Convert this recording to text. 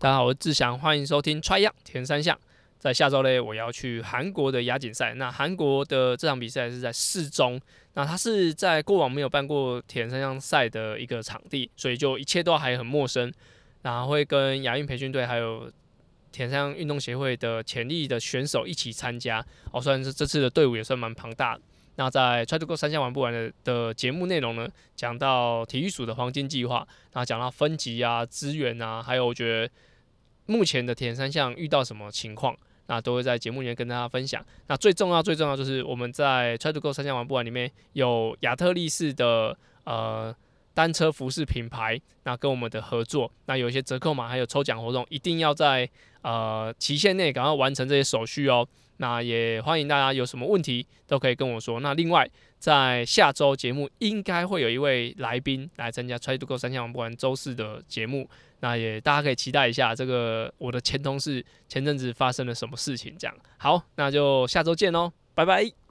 大家好，我是志祥，欢迎收听 Try Young 铁人三项。在下周呢，我要去韩国的亚锦赛。那韩国的这场比赛是在四中，那它是在过往没有办过铁人三项赛的一个场地，所以就一切都还很陌生。然后会跟亚运培训队还有铁人三项运动协会的潜力的选手一起参加。哦，虽然是这次的队伍也算蛮庞大的。那在 Try to Go 三项玩不完的的节目内容呢，讲到体育署的黄金计划，然后讲到分级啊、资源啊，还有我觉得。目前的铁人三项遇到什么情况，那都会在节目里面跟大家分享。那最重要、最重要就是我们在 Try to Go 三项玩不完里面有亚特力士的呃单车服饰品牌，那跟我们的合作，那有一些折扣码，还有抽奖活动，一定要在呃期限内赶快完成这些手续哦。那也欢迎大家有什么问题都可以跟我说。那另外在下周节目应该会有一位来宾来参加 Try to Go 三项玩不完周四的节目。那也大家可以期待一下，这个我的前同事前阵子发生了什么事情，这样。好，那就下周见喽，拜拜。